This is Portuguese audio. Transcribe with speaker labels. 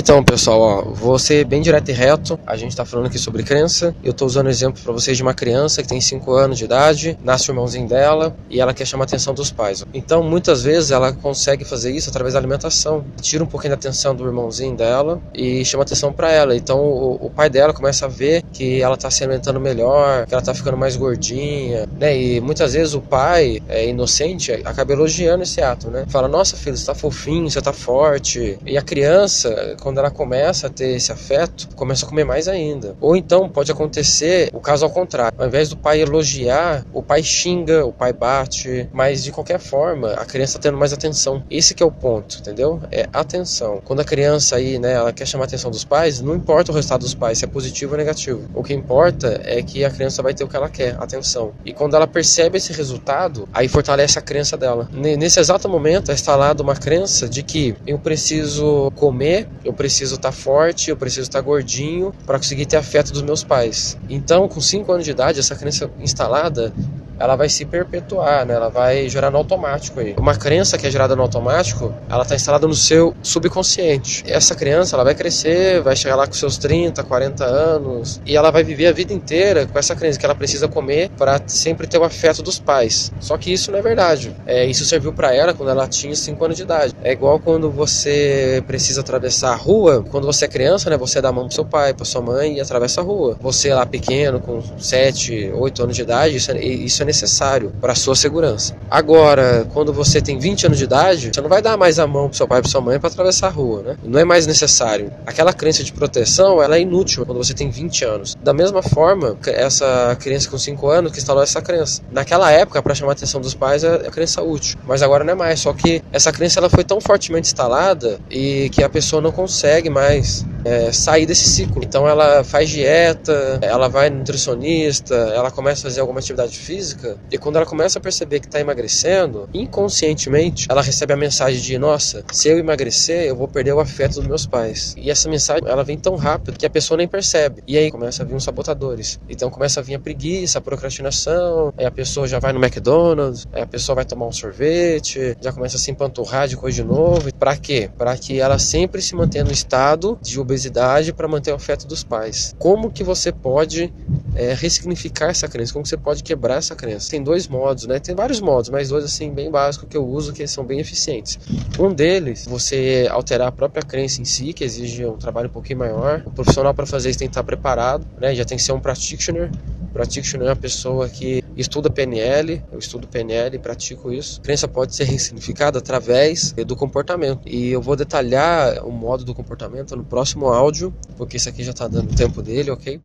Speaker 1: Então, pessoal, ó, vou ser bem direto e reto. A gente tá falando aqui sobre crença. Eu tô usando exemplo para vocês de uma criança que tem 5 anos de idade, nasce o irmãozinho dela e ela quer chamar a atenção dos pais. Então, muitas vezes ela consegue fazer isso através da alimentação. Tira um pouquinho da atenção do irmãozinho dela e chama atenção para ela. Então, o, o, pai dela começa a ver que ela tá se alimentando melhor, que ela tá ficando mais gordinha, né? E muitas vezes o pai é inocente, acaba elogiando esse ato, né? Fala: "Nossa, filho, você tá fofinho, você tá forte". E a criança quando ela começa a ter esse afeto, começa a comer mais ainda. Ou então pode acontecer o caso ao contrário. Ao invés do pai elogiar, o pai xinga, o pai bate, mas de qualquer forma, a criança está tendo mais atenção. Esse que é o ponto, entendeu? É atenção. Quando a criança aí, né, ela quer chamar a atenção dos pais, não importa o resultado dos pais, se é positivo ou negativo. O que importa é que a criança vai ter o que ela quer, atenção. E quando ela percebe esse resultado, aí fortalece a crença dela. Nesse exato momento é instalada uma crença de que eu preciso comer, eu preciso estar tá forte, eu preciso estar tá gordinho para conseguir ter afeto dos meus pais. Então, com 5 anos de idade, essa crença instalada ela vai se perpetuar, né? Ela vai gerar no automático aí. Uma crença que é gerada no automático, ela está instalada no seu subconsciente. Essa criança, ela vai crescer, vai chegar lá com seus 30, 40 anos e ela vai viver a vida inteira com essa crença que ela precisa comer para sempre ter o afeto dos pais. Só que isso não é verdade. É, isso serviu para ela quando ela tinha 5 anos de idade. É igual quando você precisa atravessar a rua, quando você é criança, né? Você dá a mão pro seu pai, pra sua mãe e atravessa a rua. Você lá pequeno, com 7, 8 anos de idade, isso é, isso é necessário para sua segurança. Agora, quando você tem 20 anos de idade, você não vai dar mais a mão para seu pai e para sua mãe para atravessar a rua, né? Não é mais necessário. Aquela crença de proteção, ela é inútil quando você tem 20 anos. Da mesma forma, essa criança com 5 anos que instalou essa crença. Naquela época, para chamar a atenção dos pais, é a crença útil. Mas agora não é mais. Só que essa crença ela foi tão fortemente instalada e que a pessoa não consegue mais é, sair desse ciclo. Então ela faz dieta, ela vai nutricionista, ela começa a fazer alguma atividade física e quando ela começa a perceber que está emagrecendo, inconscientemente ela recebe a mensagem de: Nossa, se eu emagrecer, eu vou perder o afeto dos meus pais. E essa mensagem ela vem tão rápido que a pessoa nem percebe. E aí começa a vir os sabotadores. Então começa a vir a preguiça, a procrastinação, aí a pessoa já vai no McDonald's, aí a pessoa vai tomar um sorvete, já começa a se empanturrar de coisa de novo. Para quê? Para que ela sempre se mantenha no estado de obesidade para manter o afeto dos pais. Como que você pode é, ressignificar essa crença? Como que você pode quebrar essa crença? Tem dois modos, né? Tem vários modos, mas dois assim bem básicos que eu uso que são bem eficientes. Um deles, você alterar a própria crença em si, que exige um trabalho um pouquinho maior. O profissional para fazer isso tem que estar preparado, né? Já tem que ser um practitioner. Practitioner é uma pessoa que estuda PNL, eu estudo PNL e pratico isso. A crença pode ser ressignificada através do comportamento. E eu vou detalhar o modo do comportamento no próximo áudio, porque isso aqui já está dando tempo dele, ok?